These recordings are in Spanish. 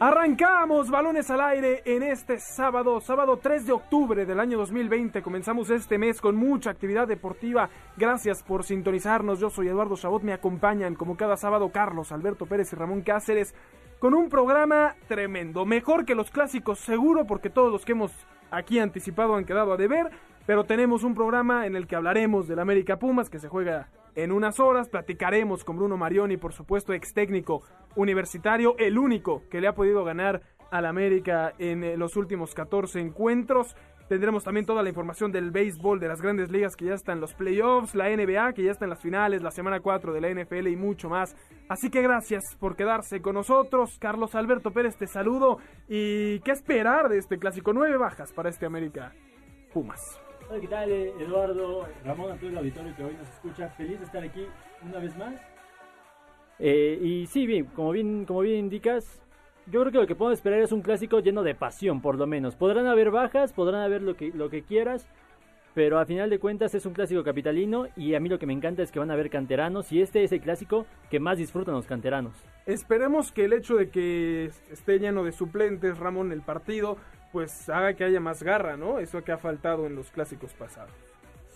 Arrancamos balones al aire en este sábado, sábado 3 de octubre del año 2020. Comenzamos este mes con mucha actividad deportiva. Gracias por sintonizarnos. Yo soy Eduardo Chabot. Me acompañan como cada sábado Carlos Alberto Pérez y Ramón Cáceres con un programa tremendo. Mejor que los clásicos, seguro, porque todos los que hemos aquí anticipado han quedado a deber. Pero tenemos un programa en el que hablaremos del América Pumas que se juega en unas horas platicaremos con Bruno Marioni, por supuesto, ex técnico universitario, el único que le ha podido ganar al América en eh, los últimos 14 encuentros. Tendremos también toda la información del béisbol de las grandes ligas que ya están los playoffs, la NBA que ya está en las finales, la semana 4 de la NFL y mucho más. Así que gracias por quedarse con nosotros. Carlos Alberto Pérez, te saludo. ¿Y qué esperar de este clásico? Nueve bajas para este América Pumas. Hola, ¿qué tal? Eh, Eduardo, Ramón, a todo el auditorio que hoy nos escucha. Feliz de estar aquí una vez más. Eh, y sí, bien, como bien, como bien indicas, yo creo que lo que podemos esperar es un clásico lleno de pasión, por lo menos. Podrán haber bajas, podrán haber lo que, lo que quieras, pero a final de cuentas es un clásico capitalino y a mí lo que me encanta es que van a haber canteranos y este es el clásico que más disfrutan los canteranos. Esperemos que el hecho de que esté lleno de suplentes, Ramón, el partido, pues haga que haya más garra, ¿no? Eso que ha faltado en los clásicos pasados.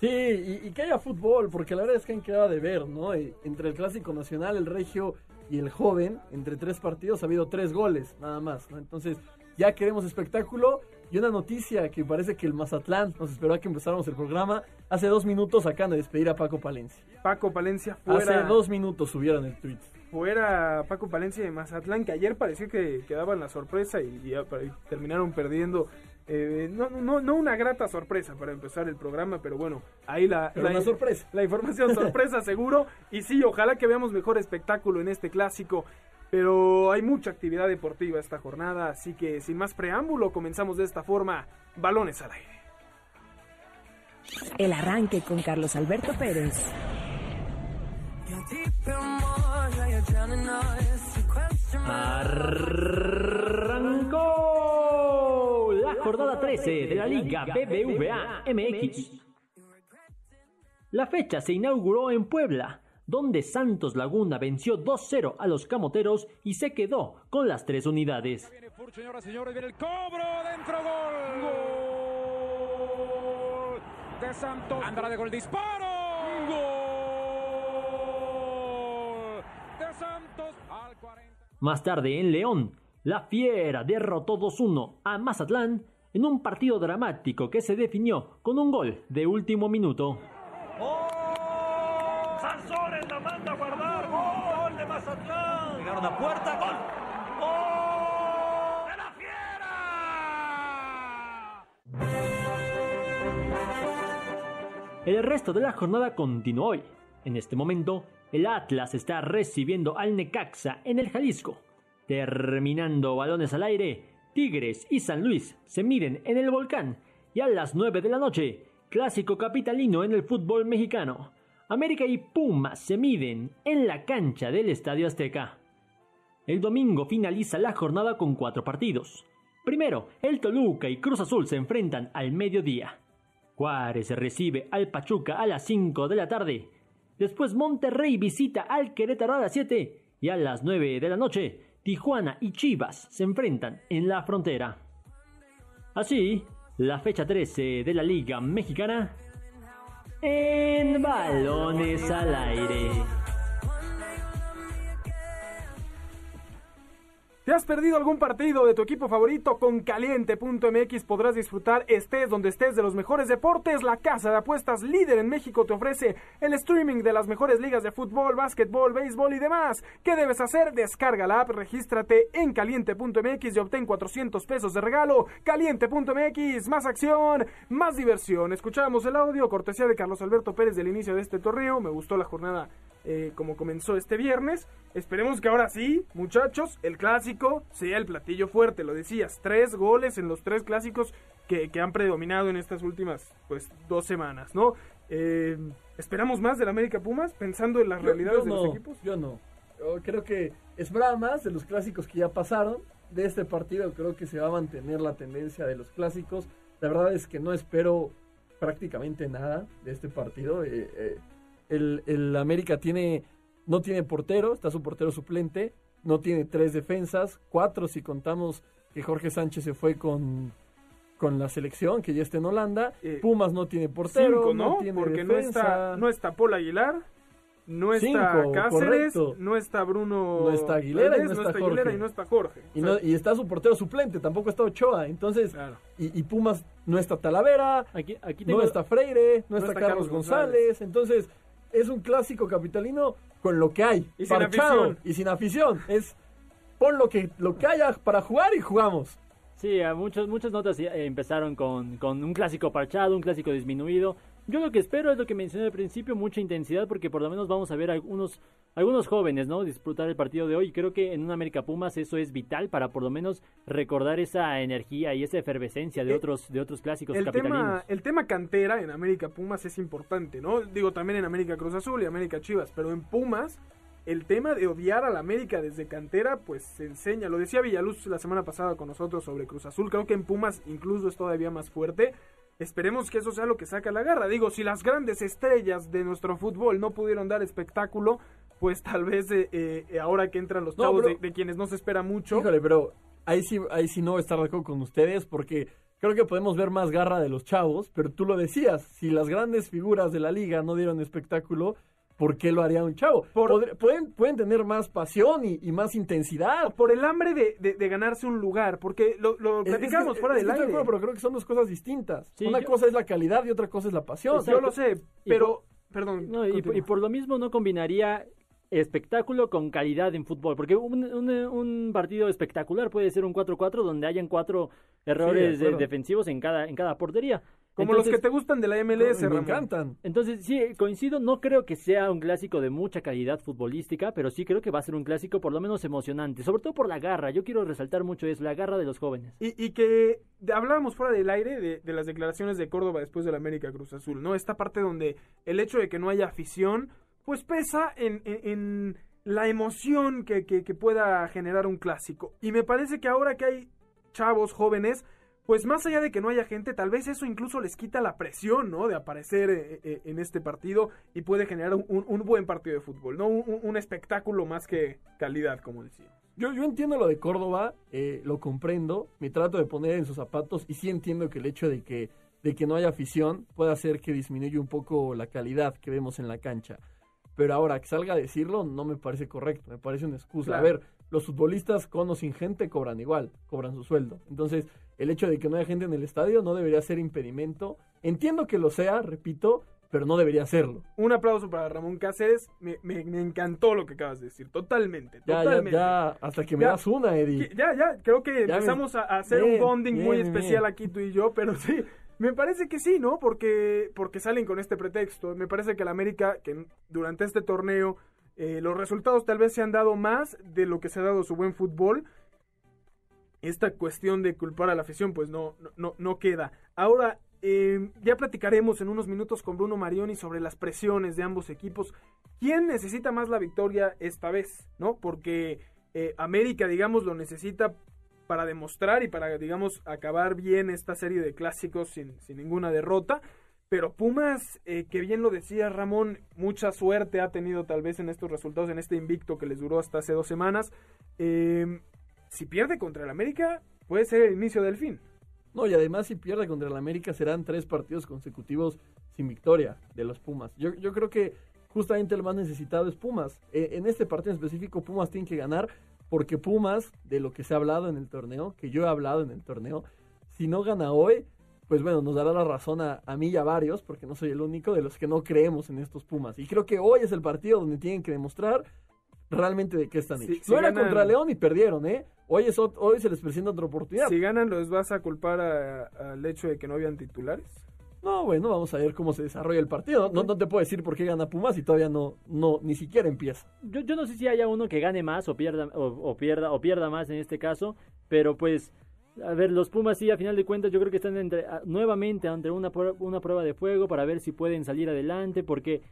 Sí, y, que haya fútbol, porque la verdad es que han quedado de ver, ¿no? entre el clásico nacional, el regio y el joven, entre tres partidos ha habido tres goles, nada más, ¿no? Entonces, ya queremos espectáculo. Y una noticia que parece que el Mazatlán nos esperó a que empezáramos el programa. Hace dos minutos acaban de despedir a Paco Palencia. Paco Palencia fuera. Hace dos minutos subieron el tweet. Fuera Paco Palencia de Mazatlán, que ayer parecía que quedaban la sorpresa y, terminaron perdiendo. Eh, no, no, no una grata sorpresa para empezar el programa, pero bueno, ahí la, la, sorpresa. la información sorpresa seguro. Y sí, ojalá que veamos mejor espectáculo en este clásico. Pero hay mucha actividad deportiva esta jornada, así que sin más preámbulo comenzamos de esta forma, balones al aire. El arranque con Carlos Alberto Pérez. Arrancó la jornada 13 de la Liga BBVA MX. La fecha se inauguró en Puebla donde Santos Laguna venció 2-0 a los Camoteros y se quedó con las tres unidades. Gol. De Santos. Disparo. Gol de Santos al 40. Más tarde en León, la Fiera derrotó 2-1 a Mazatlán en un partido dramático que se definió con un gol de último minuto. Sansores la manda a guardar. Gol de Mazatlán. Llegaron a puerta. Gol. ¡Gol! ¡De la fiera! El resto de la jornada continuó hoy. En este momento, el Atlas está recibiendo al Necaxa en el Jalisco. Terminando balones al aire, Tigres y San Luis se miden en el volcán. Y a las 9 de la noche, clásico capitalino en el fútbol mexicano. América y Pumas se miden en la cancha del Estadio Azteca. El domingo finaliza la jornada con cuatro partidos. Primero, el Toluca y Cruz Azul se enfrentan al mediodía. Juárez recibe al Pachuca a las 5 de la tarde. Después Monterrey visita al Querétaro a las 7 y a las 9 de la noche Tijuana y Chivas se enfrentan en la frontera. Así, la fecha 13 de la Liga Mexicana en balones al aire. ¿Te has perdido algún partido de tu equipo favorito? Con caliente.mx podrás disfrutar estés donde estés de los mejores deportes. La casa de apuestas líder en México te ofrece el streaming de las mejores ligas de fútbol, básquetbol, béisbol y demás. ¿Qué debes hacer? Descarga la app, regístrate en caliente.mx y obtén 400 pesos de regalo. Caliente.mx, más acción, más diversión. Escuchamos el audio, cortesía de Carlos Alberto Pérez del inicio de este torneo. Me gustó la jornada eh, como comenzó este viernes. Esperemos que ahora sí, muchachos, el clásico sea el platillo fuerte, lo decías, tres goles en los tres clásicos que, que han predominado en estas últimas pues dos semanas, ¿no? Eh, ¿Esperamos más del América Pumas pensando en las Yo- realidades yo de no, los equipos? Yo no. Yo creo que esperaba más de los clásicos que ya pasaron. De este partido creo que se va a mantener la tendencia de los clásicos. La verdad es que no espero prácticamente nada de este partido. Eh, eh, el, el América tiene no tiene portero, está su portero suplente, no tiene tres defensas, cuatro si contamos que Jorge Sánchez se fue con, con la selección, que ya está en Holanda. Eh, Pumas no tiene portero, Cinco, ¿no? tiene Porque no está, defensa. no está Paul Aguilar, no está Cinco, Cáceres, correcto. no está Bruno No está Aguilera y no está Aguilera Jorge. y no está Jorge. Y, O sea, no- y está su portero suplente, tampoco está Ochoa. Entonces, claro. y, y Pumas no está Talavera, Aquí, aquí tengo, no está Freire, no, No está, está Carlos Carlos González. Entonces, es un clásico capitalino con lo que hay. Y sin parchado, afición. Y sin afición. Es pon lo que, lo que haya para jugar y jugamos. Sí, a muchos, muchas notas eh, empezaron con, con un clásico parchado, un clásico disminuido. Yo lo que espero es lo que mencioné al principio, mucha intensidad, porque por lo menos vamos a ver algunos, algunos jóvenes, ¿no? Disfrutar el partido de hoy. Y creo que en un América Pumas eso es vital para por lo menos recordar esa energía y esa efervescencia de Eh, otros, de otros clásicos el capitalinos. tema, el tema cantera en América Pumas es importante, ¿no? Digo también en América Cruz Azul y América Chivas, pero en Pumas el tema de odiar a la América desde cantera pues se enseña. Lo decía Villaluz la semana pasada con nosotros sobre Cruz Azul, creo que en Pumas incluso es todavía más fuerte. Esperemos que eso sea lo que saca la garra. Digo, si las grandes estrellas de nuestro fútbol no pudieron dar espectáculo, pues tal vez eh, eh, ahora que entran los No, chavos pero- de, de quienes no se espera mucho. Híjole, pero ahí sí, ahí sí no estar de acuerdo con ustedes porque creo que podemos ver más garra de los chavos, pero tú lo decías, si las grandes figuras de la liga no dieron espectáculo, ¿por qué lo haría un chavo? Por- Podr- pueden, pueden tener más pasión y, y más intensidad. por el hambre de, de- de ganarse un lugar, porque lo, lo Es- es que- platicamos fuera es del aire. acuerdo, pero creo que son dos cosas distintas. Sí, Una yo- cosa es la calidad y otra cosa es la pasión. Yo lo sé, Y pero... Perdón. No, y, por lo mismo no combinaría espectáculo con calidad en fútbol, porque un, un- un partido espectacular puede ser un 4-4 donde hayan cuatro errores eh, defensivos en cada, en cada portería. Como los que te gustan de la MLS, me Ramón. encantan. Entonces, sí, coincido, no creo que sea un clásico de mucha calidad futbolística, pero sí creo que va a ser un clásico por lo menos emocionante, sobre todo por la garra, yo quiero resaltar mucho eso, la garra de los jóvenes. Y, y que de- hablábamos fuera del aire de, de las declaraciones de Córdoba después del América Cruz Azul, ¿no? Esta parte donde el hecho de que no haya afición, pues pesa en, en- en la emoción que, que- que pueda generar un clásico. Y me parece que ahora que hay chavos jóvenes, pues más allá de que no haya gente, tal vez eso incluso les quita la presión, ¿no? De aparecer eh, eh, en este partido y puede generar un, un- un buen partido de fútbol, ¿no? Un, espectáculo más que calidad, como decía. Yo, yo entiendo lo de Córdoba, eh, lo comprendo, me trato de poner en sus zapatos y sí entiendo que el hecho de que, de que no haya afición puede hacer que disminuya un poco la calidad que vemos en la cancha. Pero ahora que salga a decirlo no me parece correcto, me parece una excusa. A ver, los futbolistas con o sin gente cobran igual, cobran su sueldo. Entonces, el hecho de que no haya gente en el estadio no debería ser impedimento. Entiendo que lo sea, repito, pero no debería serlo. Un aplauso para Ramón Cáceres. Me, me- me encantó lo que acabas de decir. Totalmente. Ya, totalmente. ya, hasta que me Ya. das una, Eddie. Ya, ya, creo que Ya empezamos a, a hacer Bien, un bonding muy especial bien. aquí tú y yo, pero sí, me parece que sí, ¿no? Porque, porque salen con este pretexto. Me parece que el América, que durante este torneo, eh, los resultados tal vez se han dado más de lo que se ha dado su buen fútbol. Esta cuestión de culpar a la afición, pues no, no, no, queda. Ahora, eh, ya platicaremos en unos minutos con Bruno Marioni sobre las presiones de ambos equipos. ¿Quién necesita más la victoria esta vez? ¿No? Porque eh, América, digamos, lo necesita para demostrar y para, digamos, acabar bien esta serie de clásicos sin, sin ninguna derrota. Pero Pumas, eh, que bien lo decía Ramón, mucha suerte ha tenido tal vez en estos resultados, en este invicto que les duró hasta hace dos semanas. Eh, si pierde contra el América, puede ser el inicio del fin. No, y además si pierde contra el América serán tres partidos consecutivos sin victoria de los Pumas. Yo, yo creo que justamente el más necesitado es Pumas. Eh, en este partido en específico Pumas tiene que ganar porque Pumas, de lo que se ha hablado en el torneo, que yo he hablado en el torneo, si no gana hoy, pues bueno, nos dará la razón a, a mí y a varios, porque no soy el único de los que no creemos en estos Pumas. Y creo que hoy es el partido donde tienen que demostrar realmente de qué están Si- hechos. si no era ganan- contra León y perdieron, ¿eh? Hoy, es, hoy se les presenta otra oportunidad. Si ganan, ¿los vas a culpar a- al hecho de que no habían titulares? No, bueno, vamos a ver cómo se desarrolla el partido. No, no te puedo decir por qué gana Pumas y todavía no, no ni siquiera empieza. Yo, yo no sé si haya uno que gane más o pierda, o, o pierda, o pierda más en este caso, pero pues, a ver, los Pumas sí, a final de cuentas, yo creo que están entre, nuevamente ante una, una prueba de fuego para ver si pueden salir adelante, porque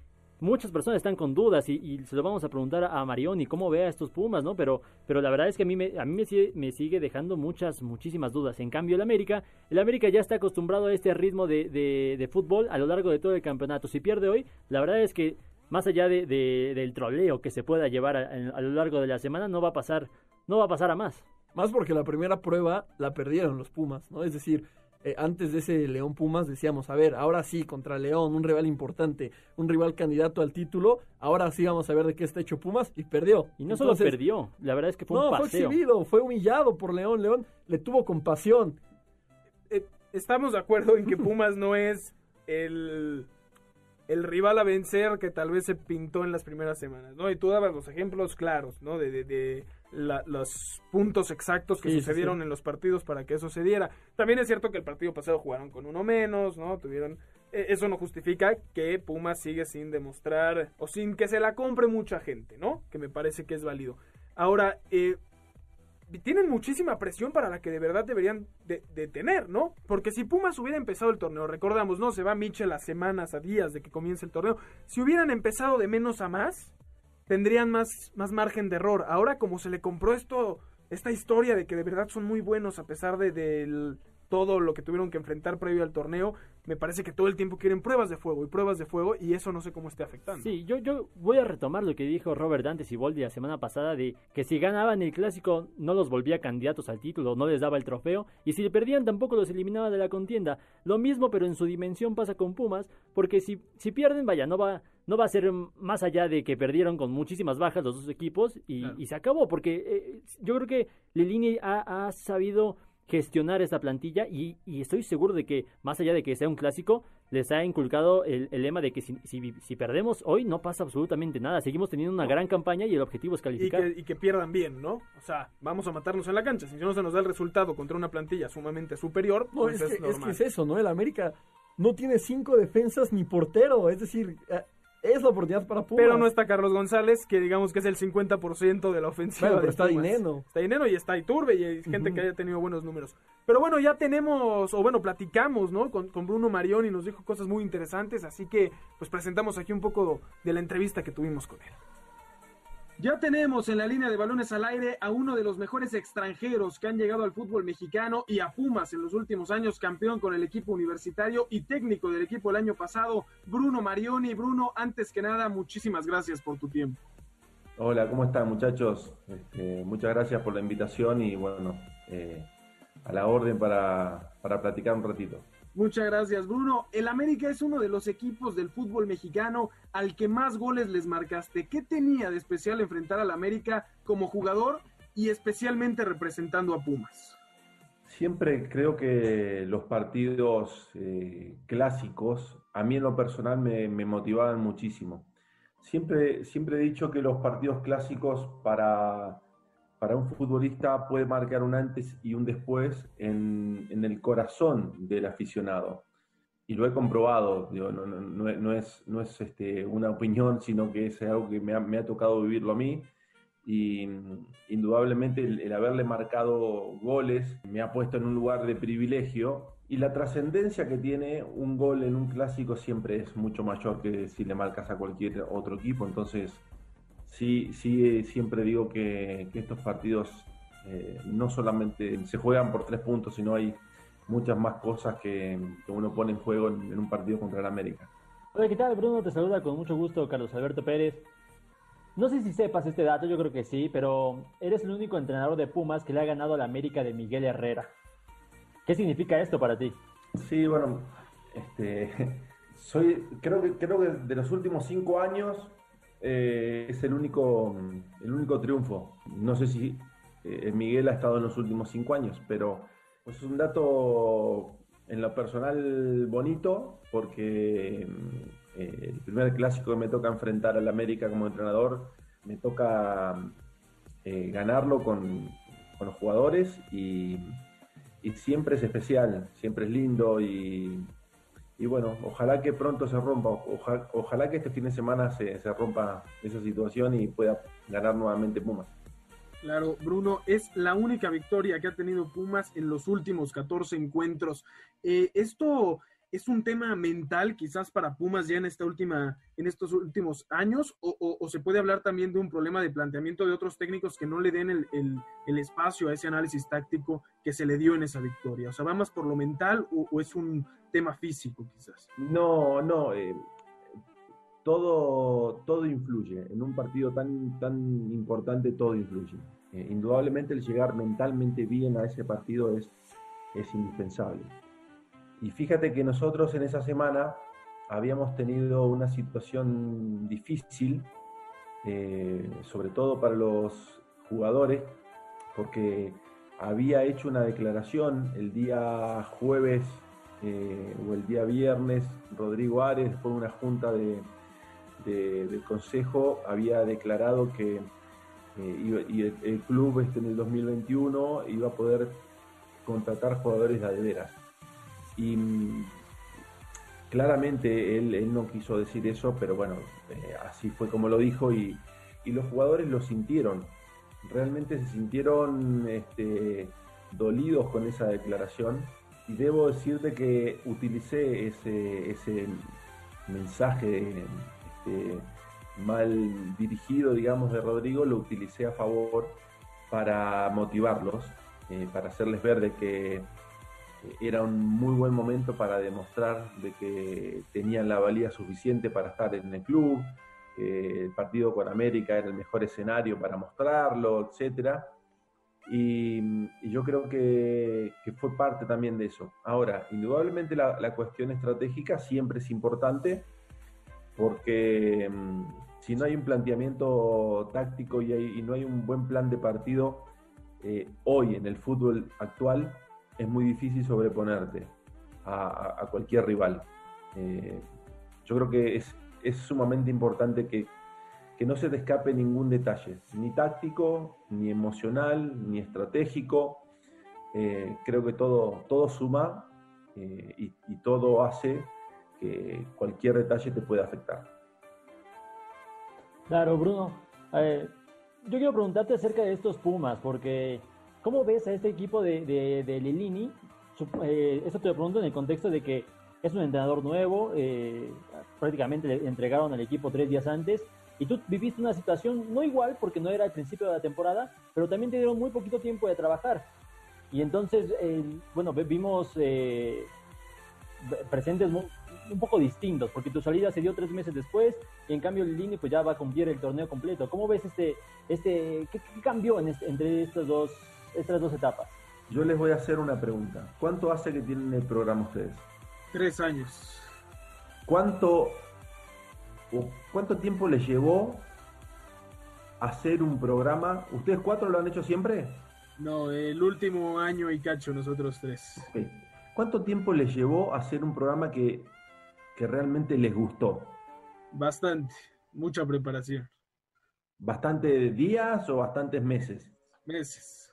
muchas personas están con dudas y, y se lo vamos a preguntar a Marioni cómo ve a estos Pumas, ¿no? Pero, pero la verdad es que a mí, me, a me, sigue, me sigue dejando muchas, muchísimas dudas. En cambio, el América, el América ya está acostumbrado a este ritmo de, de, fútbol a lo largo de todo el campeonato. Si pierde hoy, la verdad es que más allá de- del troleo que se pueda llevar a, a lo largo de la semana, no va a pasar, no va a pasar a más. Más porque la primera prueba la perdieron los Pumas, ¿no? Es decir, eh, antes de ese León Pumas decíamos, a ver, ahora sí, contra León, un rival importante, un rival candidato al título, ahora sí vamos a ver de qué está hecho Pumas y perdió. Y no solo perdió, la verdad es que fue no, un fue paseo. exhibido, fue humillado por León. León le tuvo compasión. Eh, estamos de acuerdo en que Pumas no es el, el rival a vencer que tal vez se pintó en las primeras semanas, ¿no? Y tú dabas los ejemplos claros, ¿no? De, de- de la- los puntos exactos que Sí, sucedieron sí. en los partidos para que eso se diera. También es cierto que el partido pasado jugaron con uno menos, ¿no? Tuvieron... eh, Eso no justifica que Pumas sigue sin demostrar o sin que se la compre mucha gente, ¿no? Que me parece que es válido. Ahora, eh, tienen muchísima presión para la que de verdad deberían de, de tener, ¿no? Porque si Pumas hubiera empezado el torneo, recordamos, no, se va Mitchell a semanas, a días de que comience el torneo, si hubieran empezado de menos a más, tendrían más, más margen de error. Ahora como se le compró esto, esta historia de que de verdad son muy buenos a pesar de del- todo lo que tuvieron que enfrentar previo al torneo, me parece que todo el tiempo quieren pruebas de fuego y pruebas de fuego y eso no sé cómo esté afectando. Sí, yo, yo voy a retomar lo que dijo Robert Dante Siboldi la semana pasada de que si ganaban el clásico no los volvía candidatos al título, no les daba el trofeo y si perdían tampoco los eliminaba de la contienda. Lo mismo pero en su dimensión pasa con Pumas porque si, si pierden, vaya, no va, no va a ser más allá de que perdieron con muchísimas bajas los dos equipos y, Claro. y se acabó porque eh, yo creo que Lilini ha, ha sabido gestionar esta plantilla y, y estoy seguro de que más allá de que sea un clásico les ha inculcado el, el lema de que si, si- si perdemos hoy no pasa absolutamente nada seguimos teniendo una gran campaña y el objetivo es y calificar que, y que pierdan bien, ¿no? O sea, vamos a matarnos en la cancha. Si no se nos da el resultado contra una plantilla sumamente superior, No, pues es, es, que, es que normal. es eso, ¿no? El América no tiene cinco defensas ni portero. Es decir, eh, es la oportunidad para Pumas. Pero no está Carlos González, que digamos que es el 50% de la ofensiva. Bueno, de pero está Pumas. Dineno. Está Dineno y está Iturbe y hay gente que haya tenido buenos números. Pero bueno, ya tenemos, o bueno, platicamos, ¿no? Con, con Bruno Marioni y nos dijo cosas muy interesantes, así que pues presentamos aquí un poco de la entrevista que tuvimos con él. Ya tenemos en la línea de balones al aire a uno de los mejores extranjeros que han llegado al fútbol mexicano y a Pumas en los últimos años, campeón con el equipo universitario y técnico del equipo el año pasado, Bruno Marioni. Bruno, antes que nada, muchísimas gracias por tu tiempo. Hola, ¿cómo están muchachos? Este, muchas gracias por la invitación y bueno, eh, a la orden para, para platicar un ratito. Muchas gracias, Bruno. El América es uno de los equipos del fútbol mexicano al que más goles les marcaste. ¿Qué tenía de especial enfrentar al América como jugador y especialmente representando a Pumas? Siempre creo que los partidos eh, clásicos, a mí en lo personal me, me motivaban muchísimo. Siempre, siempre he dicho que los partidos clásicos para, para un futbolista puede marcar un antes y un después en, el corazón del aficionado. Y lo he comprobado, digo, no, no- no no es, no es este, una opinión, sino que es algo que me ha, me ha tocado vivirlo a mí. Y mm, indudablemente el, el haberle marcado goles me ha puesto en un lugar de privilegio. Y la trascendencia que tiene un gol en un clásico siempre es mucho mayor que si le marcas a cualquier otro equipo. Entonces, sí, sí, siempre digo que, que estos partidos eh, no solamente se juegan por tres puntos, sino hay muchas más cosas que, que uno pone en juego en, en un partido contra el América. Hola, ¿qué tal? Bruno te saluda con mucho gusto Carlos Alberto Pérez. No sé si sepas este dato, yo creo que sí, pero eres el único entrenador de Pumas que le ha ganado a la América de Miguel Herrera. ¿Qué significa esto para ti? Sí, bueno, este, soy, creo que, creo que de los últimos cinco años eh, es el único, el único triunfo. No sé si eh, Miguel ha estado en los últimos cinco años, pero pues, es un dato en lo personal bonito porque eh, el primer clásico que me toca enfrentar al América como entrenador me toca ganarlo con, con los jugadores y siempre es especial, siempre es lindo y, y bueno, ojalá que pronto se rompa, ojalá, que este fin de semana se, se, rompa esa situación y pueda ganar nuevamente Pumas. Claro, Bruno, es la única victoria que ha tenido Pumas en los últimos 14 encuentros. Eh, esto es un tema mental quizás para Pumas ya en esta última, en estos últimos años, o, se puede hablar también de un problema de planteamiento de otros técnicos que no le den el, espacio a ese análisis táctico que se le dio en esa victoria. O sea, ¿va más por lo mental o, es un tema físico quizás? No, no. Eh, todo, todo influye. En un partido tan, tan importante todo influye. Eh, indudablemente el llegar mentalmente bien a ese partido es, es indispensable. Y fíjate que nosotros en esa semana habíamos tenido una situación difícil, eh, sobre todo para los jugadores, porque había hecho una declaración el día jueves eh, o el día viernes, Rodrigo Ares, después de una junta de, del consejo, había declarado que eh, el, club este, en el 2021 iba a poder contratar jugadores de adeveras. Y mm, claramente él, no quiso decir eso, pero bueno, eh, así fue como lo dijo y, los jugadores lo sintieron. Realmente se sintieron este, dolidos con esa declaración. Y debo decirte que utilicé ese, mensaje este, mal dirigido, digamos, de Rodrigo, lo utilicé a favor para motivarlos, eh, para hacerles ver de que era un muy buen momento para demostrar de que tenían la valía suficiente para estar en el club, que el partido con América era el mejor escenario para mostrarlo, etc. Y, yo creo que, fue parte también de eso. Ahora, indudablemente la, cuestión estratégica siempre es importante porque mm, si no hay un planteamiento táctico y, no hay un buen plan de partido, eh, hoy en el fútbol actual es muy difícil sobreponerte a, cualquier rival. Eh, yo creo que es, es sumamente importante que, no se te escape ningún detalle, ni táctico, ni emocional, ni estratégico. Eh, creo que todo, todo suma eh, y, todo hace que cualquier detalle te pueda afectar. Claro, Bruno. yo quiero preguntarte acerca de estos Pumas, porque ¿Cómo ves a este equipo de, de, Lilini? Eh, esto te lo pregunto en el contexto de que es un entrenador nuevo, eh, prácticamente le entregaron al equipo tres días antes, y tú viviste una situación no igual, porque no era el principio de la temporada, pero también te dieron muy poquito tiempo de trabajar. Y entonces, eh, bueno, vimos presentes un poco distintos, porque tu salida se dio tres meses después, y en cambio Lilini pues ya va a cumplir el torneo completo. ¿Cómo ves este, este, qué, cambió entre estos dos estas dos etapas. Yo les voy a hacer una pregunta. ¿Cuánto hace que tienen el programa ustedes? Tres años. ¿Cuánto, cuánto tiempo les llevó hacer un programa? ¿Ustedes cuatro lo han hecho siempre? No, el último año y cacho nosotros tres. ¿Cuánto tiempo les llevó hacer un programa que, que realmente les gustó? Bastante, mucha preparación. ¿Bastante días o bastantes meses? Meses.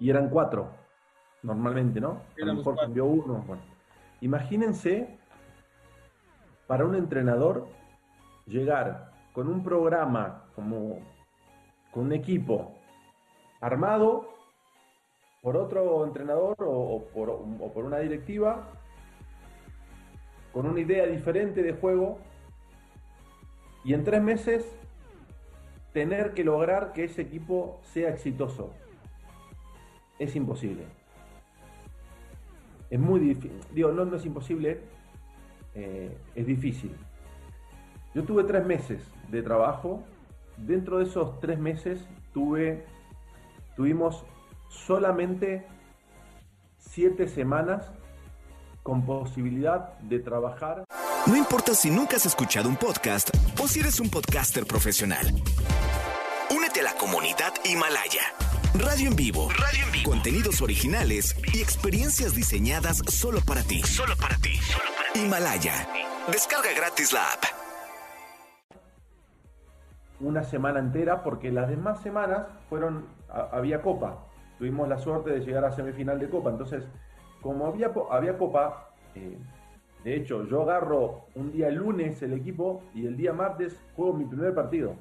Y eran cuatro, normalmente, ¿no? A lo mejor cambió uno. Imagínense para un entrenador llegar con un programa como con un equipo armado por otro entrenador o, por, o, por, una directiva con una idea diferente de juego y en tres meses tener que lograr que ese equipo sea exitoso es imposible. Es muy difícil. Digo, no, no es imposible, eh, es difícil. Yo tuve tres meses de trabajo. Dentro de esos tres meses tuve, tuvimos solamente siete semanas con posibilidad de trabajar. No importa si nunca has escuchado un podcast o si eres un podcaster profesional. Únete a la comunidad Himalaya. Radio en vivo. Radio en vivo. Contenidos originales y experiencias diseñadas solo para ti. Solo para ti. Himalaya. Descarga gratis la app. Una semana entera porque las demás semanas fueron había copa. Tuvimos la suerte de llegar a semifinal de copa, entonces como había había copa Eh, de hecho, yo agarro un día lunes el equipo y el día martes juego mi primer partido.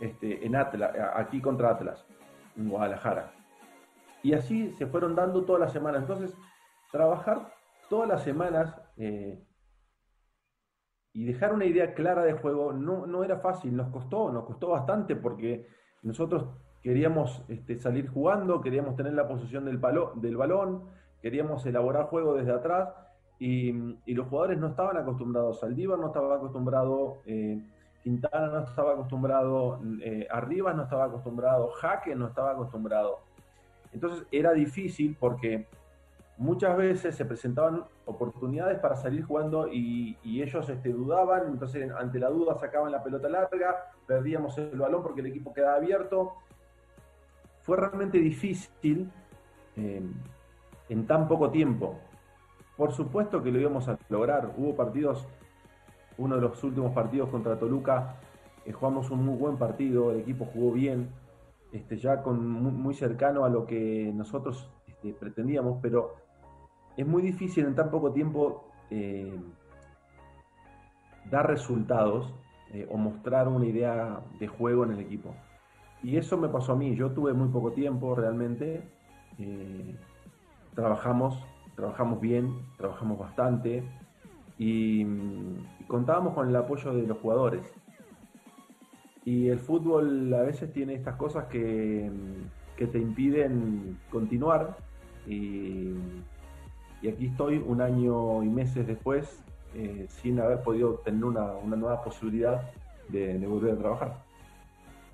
Este, en Atlas, aquí contra Atlas, en Guadalajara. Y así se fueron dando todas las semanas. Entonces, trabajar todas las semanas eh, y dejar una idea clara de juego no, no, era fácil, nos costó, nos costó bastante porque nosotros queríamos este, salir jugando, queríamos tener la posición del, palo, del balón, queríamos elaborar juego desde atrás y, los jugadores no estaban acostumbrados. Saldívar no estaba acostumbrado, eh, Quintana no estaba acostumbrado, eh, Arribas no estaba acostumbrado, Jaque no estaba acostumbrado. Entonces era difícil porque muchas veces se presentaban oportunidades para salir jugando y, ellos este, dudaban, entonces ante la duda sacaban la pelota larga, perdíamos el balón porque el equipo quedaba abierto. Fue realmente difícil eh, en tan poco tiempo. Por supuesto que lo íbamos a lograr. Hubo partidos, uno de los últimos partidos contra Toluca, eh, jugamos un muy buen partido, el equipo jugó bien, este, ya con muy, cercano a lo que nosotros este, pretendíamos, pero es muy difícil en tan poco tiempo eh, dar resultados eh, o mostrar una idea de juego en el equipo. Y eso me pasó a mí, yo tuve muy poco tiempo realmente, trabajamos trabajamos bien, trabajamos bastante y, contábamos con el apoyo de los jugadores. Y el fútbol a veces tiene estas cosas que, te impiden continuar y, aquí estoy un año y meses después eh, sin haber podido tener una, nueva posibilidad de, volver a trabajar.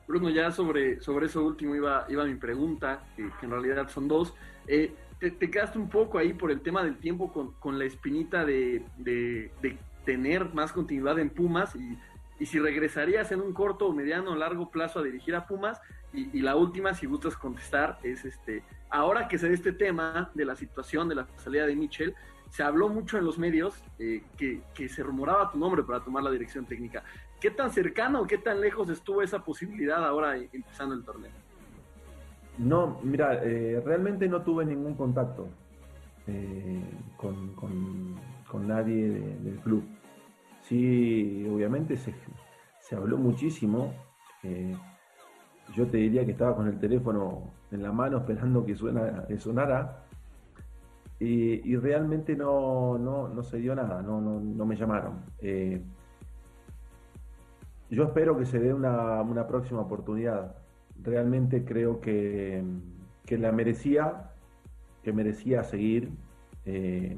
Bruno, ya sobre, sobre eso último iba, iba mi pregunta, que, en realidad son dos. Eh, te, quedaste un poco ahí por el tema del tiempo con, la espinita de, tener más continuidad en Pumas y, si regresarías en un corto, mediano o largo plazo a dirigir a Pumas. Y, la última, si gustas contestar, es este, ahora que se ve este tema de la situación de la salida de Michel, se habló mucho en los medios eh, que, que, se rumoraba tu nombre para tomar la dirección técnica. ¿Qué tan cercano o qué tan lejos estuvo esa posibilidad ahora empezando el torneo? No, mira, eh, realmente no tuve ningún contacto eh, con, nadie del club. Sí, obviamente se, habló muchísimo. Eh, yo te diría que estaba con el teléfono en la mano esperando que, suena, sonara. Y, realmente no, no, se dio nada, no, no, me llamaron. yo espero que se dé una, una próxima oportunidad realmente creo que, la merecía, que merecía seguir. Eh,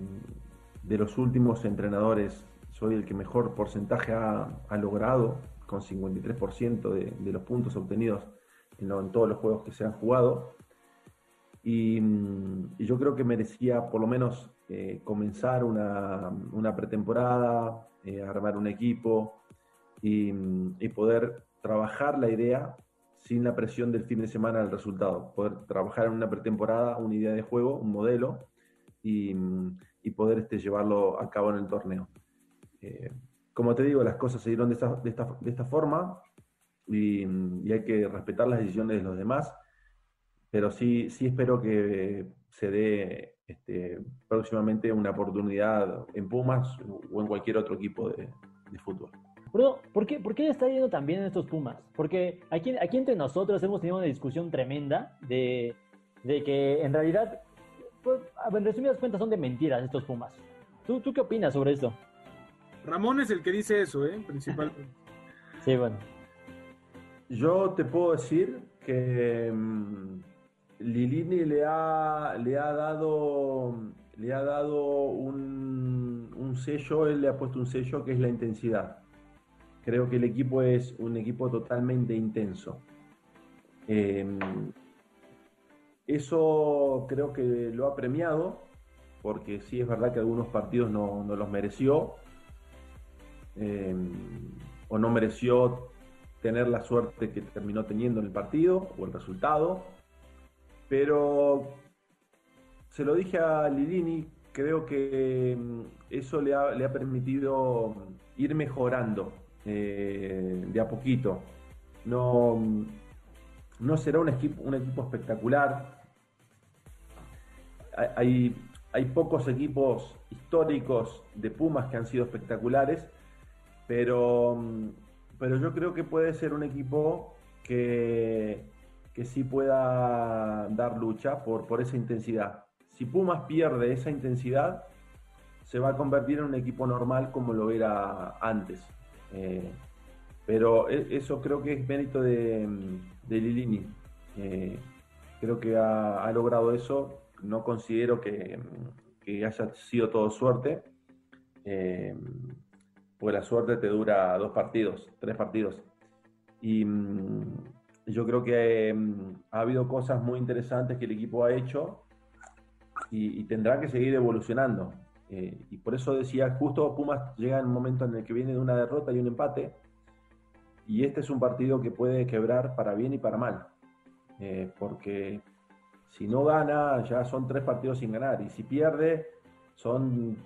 de los últimos entrenadores, soy el que mejor porcentaje ha, logrado, con 53% de, los puntos obtenidos en, todos los juegos que se han jugado. Y, yo creo que merecía por lo menos eh, comenzar una, pretemporada, eh, armar un equipo y, y, poder trabajar la idea sin la presión del fin de semana del resultado. Poder trabajar en una pretemporada, una idea de juego, un modelo y, poder este, llevarlo a cabo en el torneo. Eh, como te digo, las cosas se dieron de esta, de esta, forma y, hay que respetar las decisiones de los demás, pero sí, sí espero que se dé este, próximamente una oportunidad en Pumas o en cualquier otro equipo de fútbol. Bruno, ¿por qué, ¿por qué le está yendo tan bien estos Pumas? Porque aquí, aquí entre nosotros hemos tenido una discusión tremenda de, que en realidad, pues, en resumidas cuentas, son de mentiras estos Pumas. ¿Tú, ¿Tú qué opinas sobre esto? Ramón es el que dice eso, ¿eh? Principalmente. sí, bueno. Yo te puedo decir que mm, Lilini le ha, le ha dado, le ha dado un, un sello, él le ha puesto un sello que es la intensidad. Creo que el equipo es un equipo totalmente intenso. Em, eso creo que lo ha premiado, porque sí es verdad que algunos partidos no, los mereció, em, o no mereció tener la suerte que terminó teniendo en el partido o el resultado, pero se lo dije a Lidini, creo que em, eso le ha, le ha permitido ir mejorando eh, de a poquito. No, no será un equipo, un equipo espectacular. Hay, hay pocos equipos históricos de Pumas que han sido espectaculares, pero, pero yo creo que puede ser un equipo que, que sí pueda dar lucha por, por esa intensidad. Si Pumas pierde esa intensidad, se va a convertir en un equipo normal como lo era antes. Eh, pero e, eso creo que es mérito de, de Lilini. Eh, creo que ha, logrado eso. No considero que, que haya sido todo suerte. Eh, pues la suerte te dura dos partidos, tres partidos. Y mm, yo creo que mm, ha habido cosas muy interesantes que el equipo ha hecho y, y tendrá que seguir evolucionando. Eh, y por eso decía, justo Pumas llega en un momento en el que viene de una derrota y un empate. Y este es un partido que puede quebrar para bien y para mal. Eh, porque si no gana, ya son tres partidos sin ganar. Y si pierde, son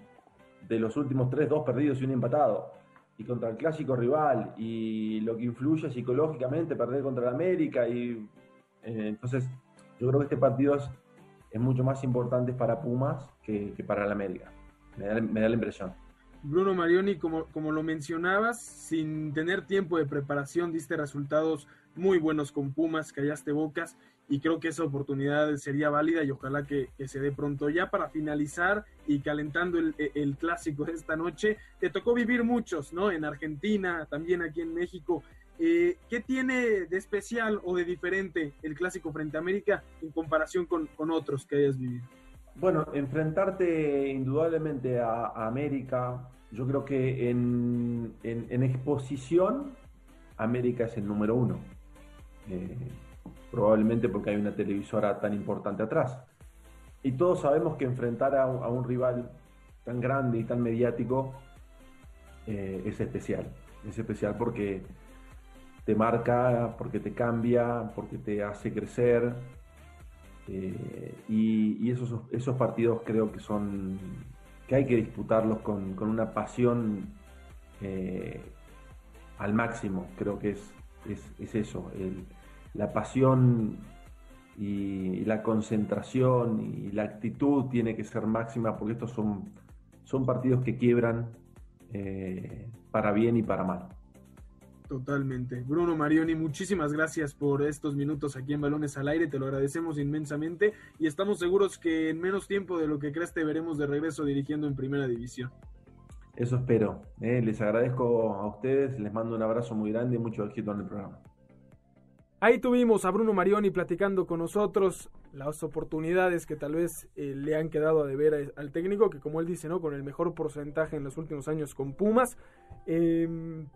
de los últimos tres, dos perdidos y un empatado. Y contra el clásico rival. Y lo que influye psicológicamente, perder contra el América. Y eh, entonces, yo creo que este partido es, es mucho más importante para Pumas que, que para el América. Me da, la impresión. Bruno Marioni, como, como lo mencionabas, sin tener tiempo de preparación, diste resultados muy buenos con Pumas, callaste bocas y creo que esa oportunidad sería válida y ojalá que, se dé pronto. Ya para finalizar y calentando el, el, clásico de esta noche, te tocó vivir muchos, ¿no? En Argentina, también aquí en México. Eh, ¿Qué tiene de especial o de diferente el clásico frente a América en comparación con, con otros que hayas vivido? Bueno, enfrentarte indudablemente a, América, yo creo que en, exposición, América es el número uno. Eh, probablemente porque hay una televisora tan importante atrás. Y todos sabemos que enfrentar a, a un rival tan grande y tan mediático eh, es especial. Es especial porque te marca, porque te cambia, porque te hace crecer, eh, y, esos, esos, partidos creo que son que hay que disputarlos con, con una pasión eh, al máximo. Creo que es, es, es eso, la pasión y, la concentración y la actitud tiene que ser máxima porque estos son, son partidos que quiebran eh, para bien y para mal. Totalmente. Bruno Marioni, muchísimas gracias por estos minutos aquí en Balones al Aire, te lo agradecemos inmensamente y estamos seguros que en menos tiempo de lo que crees te veremos de regreso dirigiendo en Primera División. Eso espero. Eh, les agradezco a ustedes, les mando un abrazo muy grande y mucho éxito en el programa. Ahí tuvimos a Bruno Marioni platicando con nosotros las oportunidades que tal vez eh, le han quedado a deber al técnico, que como él dice, ¿no? Con el mejor porcentaje en los últimos años con Pumas. Eh,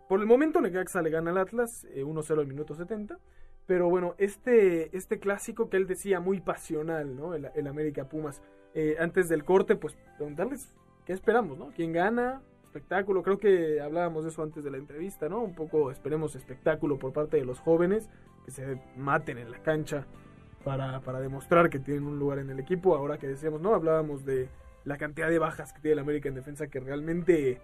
por el momento Necaxa le gana al Atlas, eh, 1-0 al minuto 70. Pero bueno, este, este clásico que él decía muy pasional, ¿no? El, el América Pumas. Eh, antes del corte, pues preguntarles qué esperamos, ¿no? ¿Quién gana? Espectáculo. Creo que hablábamos de eso antes de la entrevista, ¿no? Un poco esperemos espectáculo por parte de los jóvenes que se maten en la cancha para, para demostrar que tienen un lugar en el equipo. Ahora que decíamos, ¿no? Hablábamos de la cantidad de bajas que tiene el América en defensa que realmente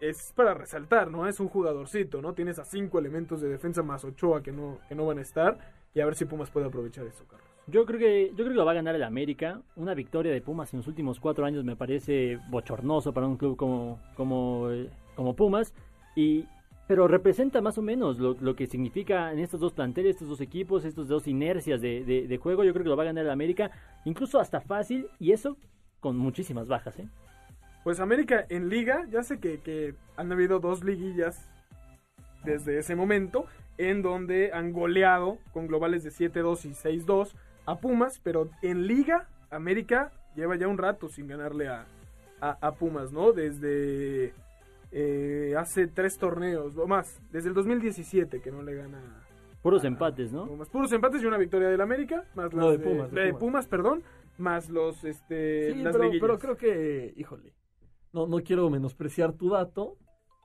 es para resaltar, ¿no? Es un jugadorcito, ¿no? Tienes a cinco elementos de defensa más Ochoa que no, que no van a estar. Y a ver si Pumas puede aprovechar eso, Carlos. Yo creo que yo creo que lo va a ganar el América. Una victoria de Pumas en los últimos cuatro años me parece bochornoso para un club como como como Pumas y pero representa más o menos lo, lo, que significa en estos dos planteles, estos dos equipos, estos dos inercias de, de, juego. Yo creo que lo va a ganar el América, incluso hasta fácil, y eso con muchísimas bajas. ¿eh? Pues América en liga, ya sé que, que han habido dos liguillas desde ese momento, en donde han goleado con globales de 7-2 y 6-2 a Pumas, pero en liga América lleva ya un rato sin ganarle a, a Pumas, ¿no? Desde eh, hace tres torneos o más, desde el 2017 que no le gana. Puros a, empates, ¿no? Pumas. Puros empates y una victoria del América, más no, las de Pumas, de, de Pumas. Pumas. perdón, más los este sí, las pero, pero, creo que, híjole, no, no quiero menospreciar tu dato,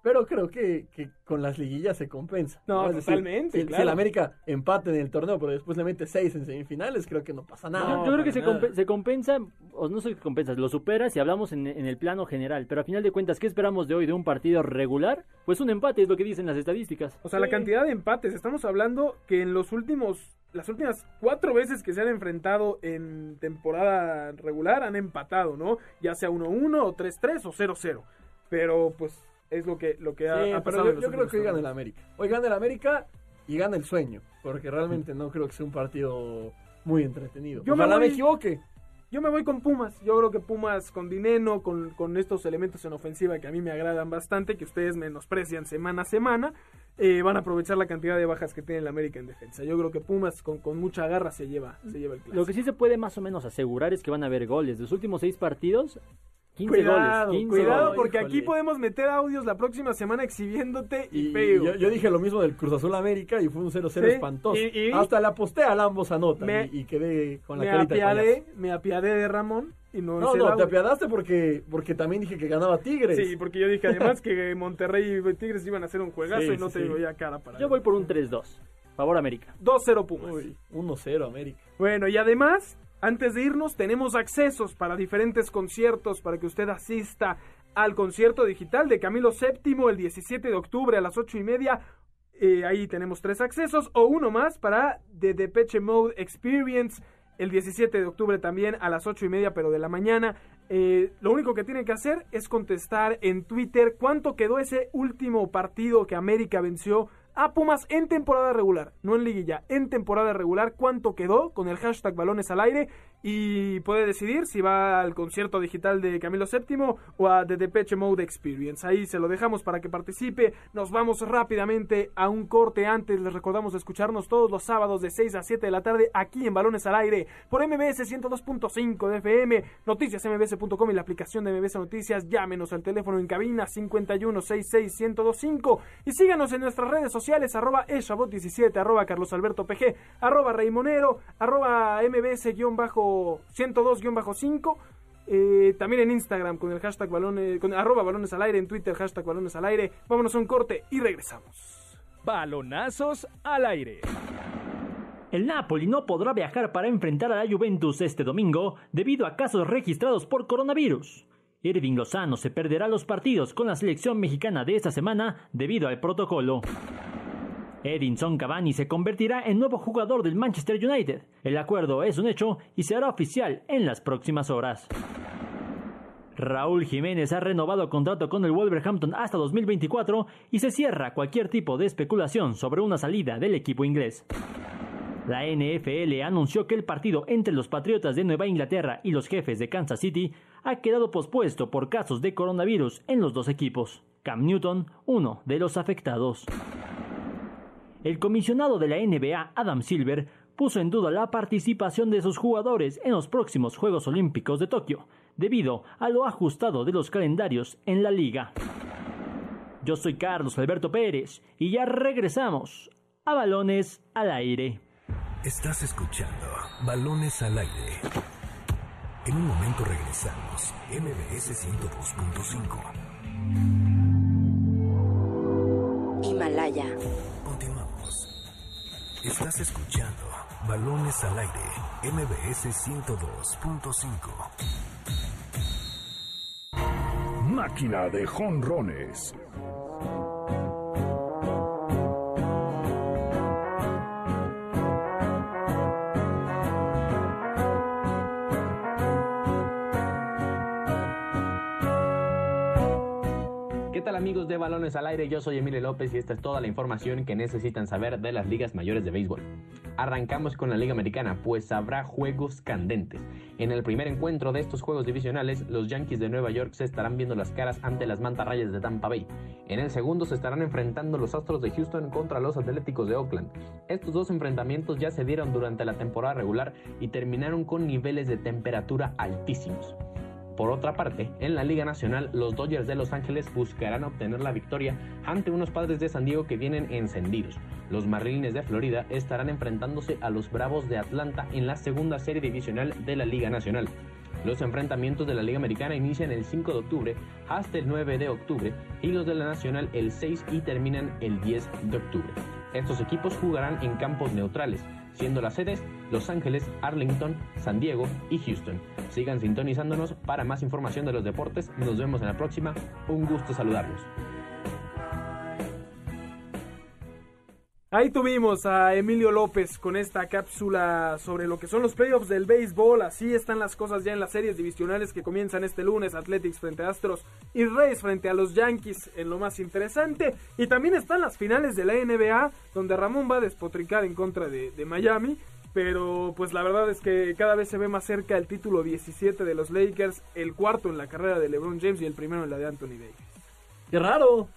Pero creo que, que con las liguillas se compensa. No, decir, totalmente, si, claro. si el América empate en el torneo, pero después le mete seis en semifinales, creo que no pasa nada. Yo, yo creo que se, compe- se compensa, o no sé si compensa, lo supera si hablamos en, en el plano general. Pero a final de cuentas, ¿qué esperamos de hoy de un partido regular? Pues un empate es lo que dicen las estadísticas. O sea, la cantidad de empates. Estamos hablando que en los últimos, las últimas cuatro veces que se han enfrentado en temporada regular han empatado, ¿no? Ya sea 1-1 o 3-3 o 0-0. Pero pues es lo que, lo que ha, Sí, ha pero pasado. yo, en los yo creo que hoy gana el. América. Hoy gana el América y gana el sueño, porque realmente no creo que sea un partido muy entretenido. Yo me Ojalá me, voy- equivoque. Yo me voy con Pumas. Yo creo que Pumas con Dineno, con, con estos elementos en ofensiva que a mí me agradan bastante, que ustedes menosprecian semana a semana, eh, van a aprovechar la cantidad de bajas que tiene el América en defensa. Yo creo que Pumas con, con mucha garra se lleva, se lleva el clásico. Lo que sí se puede más o menos asegurar es que van a haber goles. De los últimos seis partidos, 15 Cuidado, goles. 15 cuidado, goles. porque Híjole. aquí podemos meter audios la próxima semana exhibiéndote y, Y feo. yo, yo dije lo mismo del Cruz Azul América y fue un 0-0 Sí, espantoso. y- y- Hasta la aposté al ambos anotan Me- y, y quedé con la me carita de apiadé, payaso. me apiadé de Ramón y no, No, no, te apiadaste porque, porque también dije que ganaba Tigres. Sí, porque yo dije además que Monterrey y Tigres iban a hacer un juegazo Sí, y no sí, te sí. veía cara para Yo voy por un 3-2. Favor América. 2-0 Pumas. Uy, 1-0 América. Bueno, y además, antes de irnos, tenemos accesos para diferentes conciertos para que usted asista al concierto digital de Camilo VII el 17 de octubre a las 8 y media. Eh, ahí tenemos tres accesos o uno más para The Depeche Mode Experience el 17 de octubre también a las 8 y media, pero de la mañana. Eh, lo único que tienen que hacer es contestar en Twitter cuánto quedó ese último partido que América venció a Pumas en temporada regular, no en liguilla, en temporada regular, cuánto quedó con el hashtag balones al aire y puede decidir si va al concierto digital de Camilo VII o a The Depeche Mode Experience. Ahí se lo dejamos para que participe. Nos vamos rápidamente a un corte antes. Les recordamos escucharnos todos los sábados de 6 a 7 de la tarde aquí en Balones al Aire por MBS 102.5 de FM, noticiasmbs.com y la aplicación de MBS Noticias. Llámenos al teléfono en cabina 51661025 y síganos en nuestras redes sociales arroba eshabot17, arroba Carlos Alberto PG, arroba Raimonero, arroba mbs-102-5. Eh, también en Instagram con el hashtag balones, con arroba balones al aire, en Twitter hashtag balones al aire. Vámonos a un corte y regresamos. Balonazos al aire. El Napoli no podrá viajar para enfrentar a la Juventus este domingo debido a casos registrados por coronavirus. Irving Lozano se perderá los partidos con la selección mexicana de esta semana debido al protocolo. Edinson Cavani se convertirá en nuevo jugador del Manchester United. El acuerdo es un hecho y se hará oficial en las próximas horas. Raúl Jiménez ha renovado contrato con el Wolverhampton hasta 2024 y se cierra cualquier tipo de especulación sobre una salida del equipo inglés. La NFL anunció que el partido entre los Patriotas de Nueva Inglaterra y los jefes de Kansas City ha quedado pospuesto por casos de coronavirus en los dos equipos. Cam Newton, uno de los afectados. El comisionado de la NBA, Adam Silver, puso en duda la participación de sus jugadores en los próximos Juegos Olímpicos de Tokio, debido a lo ajustado de los calendarios en la liga. Yo soy Carlos Alberto Pérez y ya regresamos a Balones al Aire. Estás escuchando Balones al Aire. En un momento regresamos. MBS 102.5. Himalaya. Continuamos. Estás escuchando Balones al Aire. MBS 102.5. Máquina de jonrones. Tal amigos de Balones al Aire? Yo soy Emilio López y esta es toda la información que necesitan saber de las ligas mayores de béisbol. Arrancamos con la Liga Americana, pues habrá juegos candentes. En el primer encuentro de estos juegos divisionales, los Yankees de Nueva York se estarán viendo las caras ante las mantarrayas de Tampa Bay. En el segundo se estarán enfrentando los Astros de Houston contra los Atléticos de Oakland. Estos dos enfrentamientos ya se dieron durante la temporada regular y terminaron con niveles de temperatura altísimos. Por otra parte, en la Liga Nacional, los Dodgers de Los Ángeles buscarán obtener la victoria ante unos padres de San Diego que vienen encendidos. Los Marlins de Florida estarán enfrentándose a los Bravos de Atlanta en la segunda serie divisional de la Liga Nacional. Los enfrentamientos de la Liga Americana inician el 5 de octubre hasta el 9 de octubre y los de la Nacional el 6 y terminan el 10 de octubre. Estos equipos jugarán en campos neutrales, siendo las sedes Los Ángeles, Arlington, San Diego y Houston. Sigan sintonizándonos para más información de los deportes. Nos vemos en la próxima. Un gusto saludarlos. Ahí tuvimos a Emilio López con esta cápsula sobre lo que son los playoffs del béisbol. Así están las cosas ya en las series divisionales que comienzan este lunes. Athletics frente a Astros y Reyes frente a los Yankees en lo más interesante. Y también están las finales de la NBA donde Ramón va a despotricar en contra de, de Miami. Pero pues la verdad es que cada vez se ve más cerca el título 17 de los Lakers, el cuarto en la carrera de LeBron James y el primero en la de Anthony Davis. Qué raro.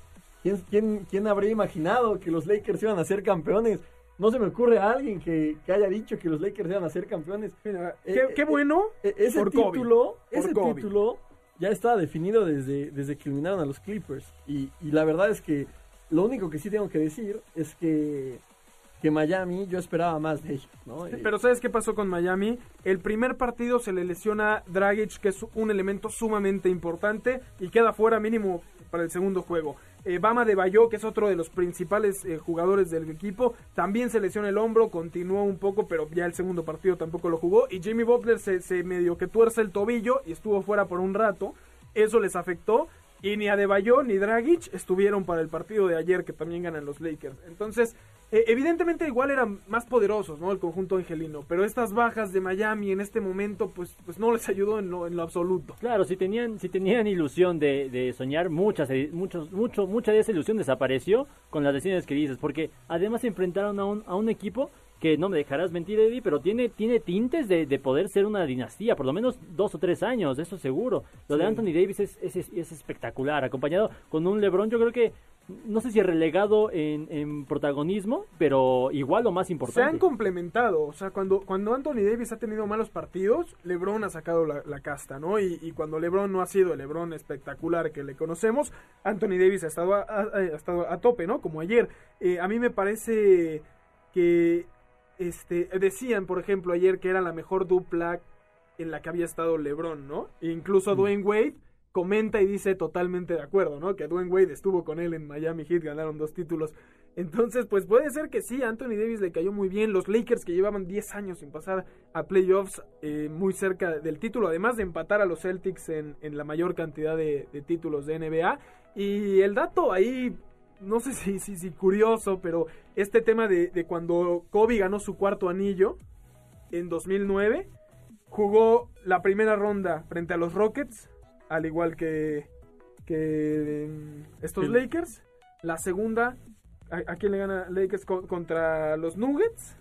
¿Quién, quién, quién habría imaginado que los Lakers iban a ser campeones? No se me ocurre a alguien que, que haya dicho que los Lakers iban a ser campeones. Mira, qué, qué, bueno eh, ese por título, ese título ya estaba definido desde, desde que eliminaron a los Clippers. Y, y la verdad es que lo único que sí tengo que decir es que que Miami yo esperaba más de ellos, ¿no? Sí, pero ¿sabes qué pasó con Miami? El primer partido se le lesiona Dragic, que es un elemento sumamente importante, y queda fuera mínimo para el segundo juego. Eh, Bama de Bayo, que es otro de los principales eh, jugadores del equipo, también se lesiona el hombro, continuó un poco, pero ya el segundo partido tampoco lo jugó. Y Jimmy Butler se, se medio que tuerce el tobillo y estuvo fuera por un rato. Eso les afectó. Y ni Adebayo ni Dragic estuvieron para el partido de ayer que también ganan los Lakers. Entonces, eh, evidentemente igual eran más poderosos, ¿no? El conjunto angelino. Pero estas bajas de Miami en este momento, pues, pues no les ayudó en lo, en lo absoluto. Claro, si tenían, si tenían ilusión de, de soñar, muchas, muchos, mucho, mucha de esa ilusión desapareció con las decisiones que dices. Porque además se enfrentaron a un, a un equipo que no me dejarás mentir, Eddie, pero tiene, tiene tintes de, de, poder ser una dinastía, por lo menos dos o tres años, eso seguro. Lo sí. de Anthony Davis es, es, es, espectacular, acompañado con un LeBron, yo creo que, no sé si relegado en, en, protagonismo, pero igual lo más importante. Se han complementado, o sea, cuando, cuando Anthony Davis ha tenido malos partidos, LeBron ha sacado la, la casta, ¿no? Y, y, cuando LeBron no ha sido el LeBron espectacular que le conocemos, Anthony Davis ha estado a, a, ha estado a tope, ¿no? Como ayer. Eh, a mí me parece que este, decían, por ejemplo, ayer que era la mejor dupla en la que había estado LeBron, ¿no? E incluso mm. Dwayne Wade comenta y dice totalmente de acuerdo, ¿no? Que Dwayne Wade estuvo con él en Miami Heat, ganaron dos títulos. Entonces, pues puede ser que sí, Anthony Davis le cayó muy bien. Los Lakers que llevaban 10 años sin pasar a playoffs, eh, muy cerca del título, además de empatar a los Celtics en, en la mayor cantidad de, de títulos de NBA. Y el dato ahí no sé si, si, si, curioso, pero este tema de, de, cuando Kobe ganó su cuarto anillo en 2009, jugó la primera ronda frente a los Rockets, al igual que, que estos sí. Lakers. La segunda, ¿a, ¿a, quién le gana Lakers? contra los Nuggets.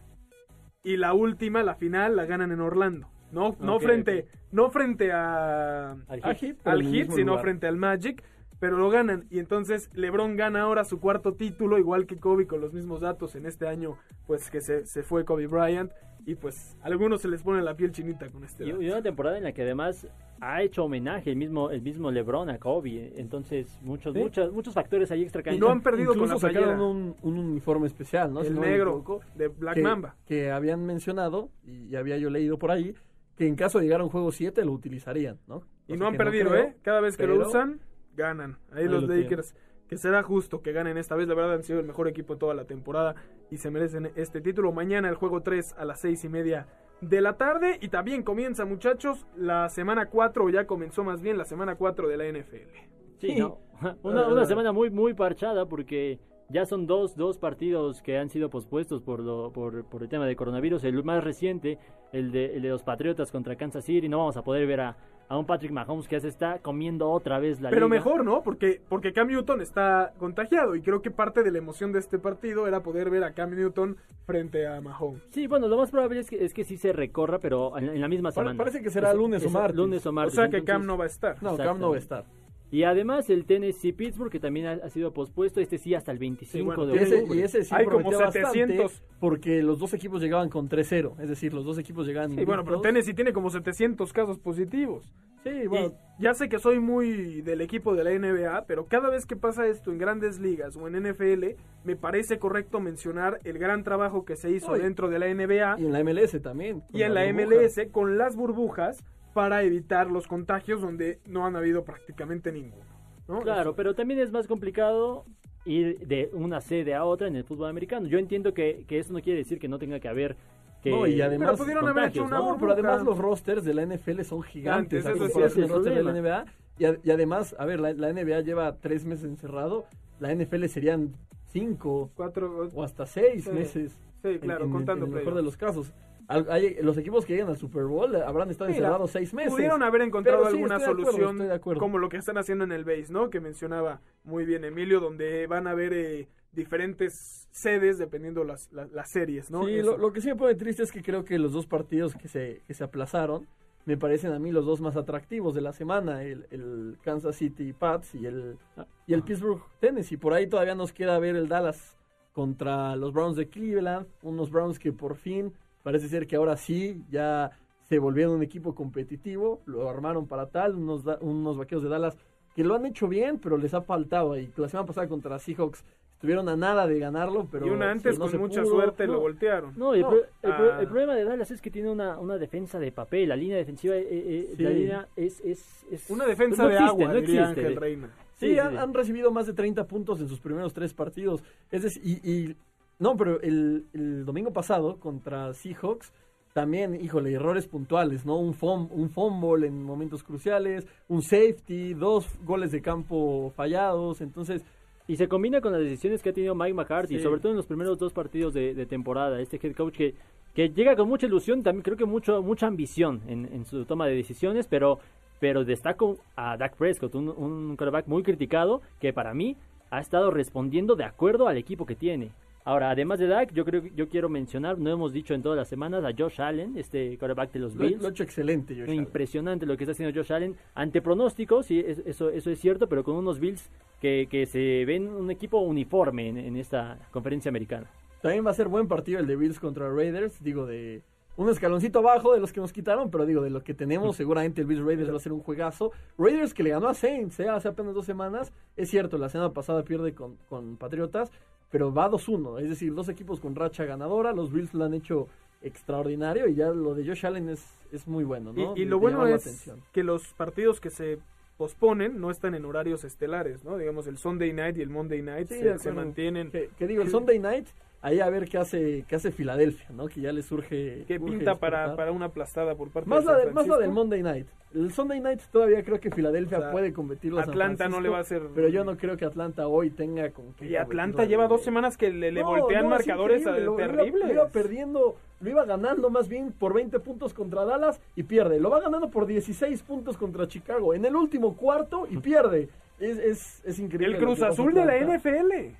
Y la última, la final, la ganan en Orlando. No, no frente, okay. no frente a, al Heat sino lugar. frente al Magic pero lo ganan y entonces LeBron gana ahora su cuarto título igual que Kobe con los mismos datos en este año pues que se, se fue Kobe Bryant y pues a algunos se les pone la piel chinita con este y, y, una temporada en la que además ha hecho homenaje el mismo el mismo LeBron a Kobe entonces muchos ¿Sí? muchos muchos factores ahí extra y no han perdido Incluso con la sacaron un, un, uniforme especial no el si no negro de Black que, Mamba que habían mencionado y había yo leído por ahí que en caso de llegar a un juego 7 lo utilizarían no y no han perdido no creo, eh cada vez que pero... lo usan ganan. Ahí, Ahí los Lakers, tienen. Que será justo que ganen esta vez. La verdad han sido el mejor equipo toda la temporada y se merecen este título. Mañana el juego 3 a las 6 y media de la tarde. Y también comienza, muchachos, la semana 4, o ya comenzó más bien la semana 4 de la NFL. Sí, no. una, una semana muy, muy parchada porque ya son dos, dos partidos que han sido pospuestos por, lo, por, por el tema de coronavirus. El más reciente, el de, el de los Patriotas contra Kansas City. No vamos a poder ver a, a un Patrick Mahomes que ya se está comiendo otra vez la Pero liga. mejor, ¿no? Porque, porque Cam Newton está contagiado y creo que parte de la emoción de este partido era poder ver a Cam Newton frente a Mahomes. Sí, bueno, lo más probable es que, es que sí se recorra, pero en, en la misma semana. Parece que será es, lunes o martes. Lunes o martes. O sea que Cam no va a estar. No, Cam no va a estar. Y además el Tennessee Pittsburgh que también ha, ha, sido pospuesto, este sí hasta el 25 sí, bueno, de octubre. Y ese, sí Hay como 700 porque los dos equipos llegaban con 3-0, es decir, los dos equipos llegaban Sí, bueno, pero Tennessee tiene como 700 casos positivos. Sí, bueno, y ya sé que soy muy del equipo de la NBA, pero cada vez que pasa esto en grandes ligas o en NFL, me parece correcto mencionar el gran trabajo que se hizo Oye, dentro de la NBA. Y en la MLS también. Y en la, la MLS con las burbujas para evitar los contagios donde no han habido prácticamente ninguno. ¿no? Claro, Eso- pero también es más complicado ir de una sede a otra en el fútbol americano. Yo entiendo que, que eso no quiere decir que no tenga que haber que No, y además, Pero pudieron haber hecho una ¿no? Pero además los rosters de la NFL son gigantes. Gigantes, eso a es roster de la el NBA. Y, a- y además, a ver, la, la NBA lleva tres meses encerrado. La NFL serían cinco Cuatro, o hasta seis Sí. meses. Sí, claro, en, en- contando en el mejor de los casos. Al- hay- los equipos que llegan al Super Bowl eh, habrán estado Mira, encerrados seis meses. Pudieron haber encontrado sí, alguna acuerdo, solución acuerdo. como lo que están haciendo en el base, ¿no? Que mencionaba muy bien Emilio, donde van a haber eh, diferentes sedes dependiendo las, las, las series, ¿no? Sí, lo, lo que sí me pone triste es que creo que los dos partidos que se, que se aplazaron me parecen a mí los dos más atractivos de la semana, el, el Kansas City Pats y el, y el Pittsburgh Tennessee. Por ahí todavía nos queda ver el Dallas contra los Browns de Cleveland, unos Browns que por fin parece ser que ahora sí ya se volvieron un equipo competitivo, lo armaron para tal, unos, da- unos vaqueros de Dallas que lo han hecho bien, pero les ha faltado ahí. La semana pasada contra Seahawks estuvieron a nada de ganarlo, pero y una antes no con se mucha pudo. suerte No, lo voltearon. No, el, No. pro- el pro- Ah. el problema de Dallas es que tiene una, una defensa de papel. La línea defensiva eh, eh, Sí. de la línea es, es, es- Una defensa no de existe, agua, no diría existe. Ángel Reina. Sí, Sí, sí, han, sí. han recibido más de 30 puntos en sus primeros tres partidos. Es decir, y, y- no, pero el, el domingo pasado contra Seahawks también, híjole, errores puntuales, ¿no? Un, un fumble en momentos cruciales, un safety, dos goles de campo fallados, entonces Y se combina con las decisiones que ha tenido Mike McCarthy, Sí. sobre todo en los primeros dos partidos de, de temporada. Este head coach que, que llega con mucha ilusión, también creo que mucho, mucha ambición en, en su toma de decisiones, pero, pero destaco a Dak Prescott, un, un quarterback muy criticado que para mí ha estado respondiendo de acuerdo al equipo que tiene. Ahora, además de Dak, yo creo que yo quiero mencionar, no hemos dicho en todas las semanas, a Josh Allen, este quarterback de los lo, Bills. lo ha hecho excelente. Josh Allen. Impresionante lo que está haciendo Josh Allen. Ante pronósticos, sí, es- eso, eso es cierto, pero con unos Bills que, que se ven un equipo uniforme en, en esta conferencia americana. También va a ser buen partido el de Bills contra Raiders, digo, de un escaloncito abajo de los que nos quitaron, pero digo, de lo que tenemos, seguramente el Bills Raiders va a ser un juegazo. Raiders que le ganó a Saints ¿eh? hace apenas dos semanas, es cierto, la semana pasada pierde con, con Patriotas, pero va 2-1, es decir, dos equipos con racha ganadora, los Bills lo han hecho extraordinario y ya lo de Josh Allen es, es muy bueno, Y, ¿no? y lo bueno es que los partidos que se posponen no están en horarios estelares, ¿no? Digamos, el Sunday Night y el Monday Night Sí, se- mantienen. Que, que digo, el Sunday Night, ahí a ver qué hace, qué hace Filadelfia, ¿no? Que ya le surge... que pinta para, para una aplastada por parte Más de la, San de- más la del. Monday Night. El Sunday Night todavía creo que Filadelfia O sea, puede competirlo San Atlanta no le va a hacer- Pero yo no creo que Atlanta hoy tenga con qué. Y Atlanta lleva dos semanas que le, le No, voltean no, marcadores a- lo- lo iba- terribles. Lo iba perdiendo, lo iba ganando más bien por 20 puntos contra Dallas y pierde. Lo va ganando por 16 puntos contra Chicago en el último cuarto y pierde. Es, es, es increíble. el Cruz Azul de la. NFL.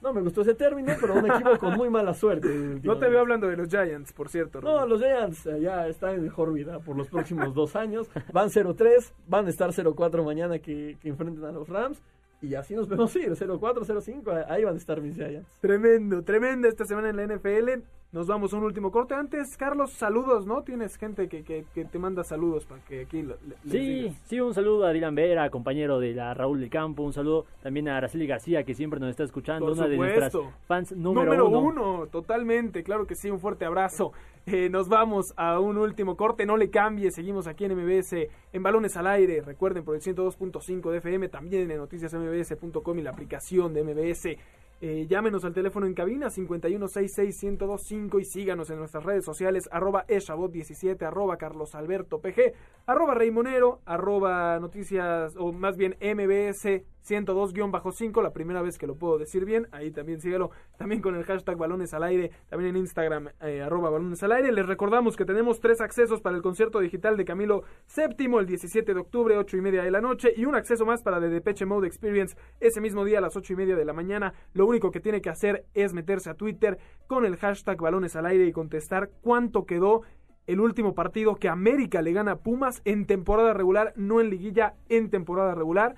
No me gustó ese término, pero un equipo con muy mala suerte. No te veo hablando de los Giants, por cierto. No, Rubén. los Giants eh, ya están en mejor vida por los próximos dos años. Van 0-3, van a estar 0-4 mañana que, que enfrenten a los Rams. Y así nos vemos ir, 0-4, 0-5, ahí van a estar mis Giants. Tremendo, tremenda esta semana en la NFL. Nos vamos a un último corte. Antes, Carlos, saludos, ¿no? Tienes gente que, que, que te manda saludos para que aquí le- Sí, sí, un saludo a Dylan Vera, compañero de la Raúl del Campo, un saludo también a Araceli García, que siempre nos está escuchando, Por una de nuestras fans número, uno. totalmente, claro que sí, un fuerte abrazo. Eh, nos vamos a un último corte, no le cambie, seguimos aquí en MBS, en Balones al Aire, recuerden por el 102.5 de FM, también en noticiasmbs.com y la aplicación de MBS. Eh, llámenos al teléfono en cabina 5166-1025 y síganos en nuestras redes sociales arroba eshabot17, arroba carlosalbertopg, arroba reymonero, arroba noticias, o más bien mbs 102-5, la primera vez que lo puedo decir bien, ahí también síguelo, también con el hashtag balones al aire, también en Instagram, eh, arroba balones al aire. Les recordamos que tenemos tres accesos para el concierto digital de Camilo VII el 17 de octubre, 8 y media de la noche, y un acceso más para The Depeche Mode Experience ese mismo día a las 8 y media de la mañana. Lo único que tiene que hacer es meterse a Twitter con el hashtag balones al aire y contestar cuánto quedó el último partido que América le gana a Pumas en temporada regular, no en liguilla, en temporada regular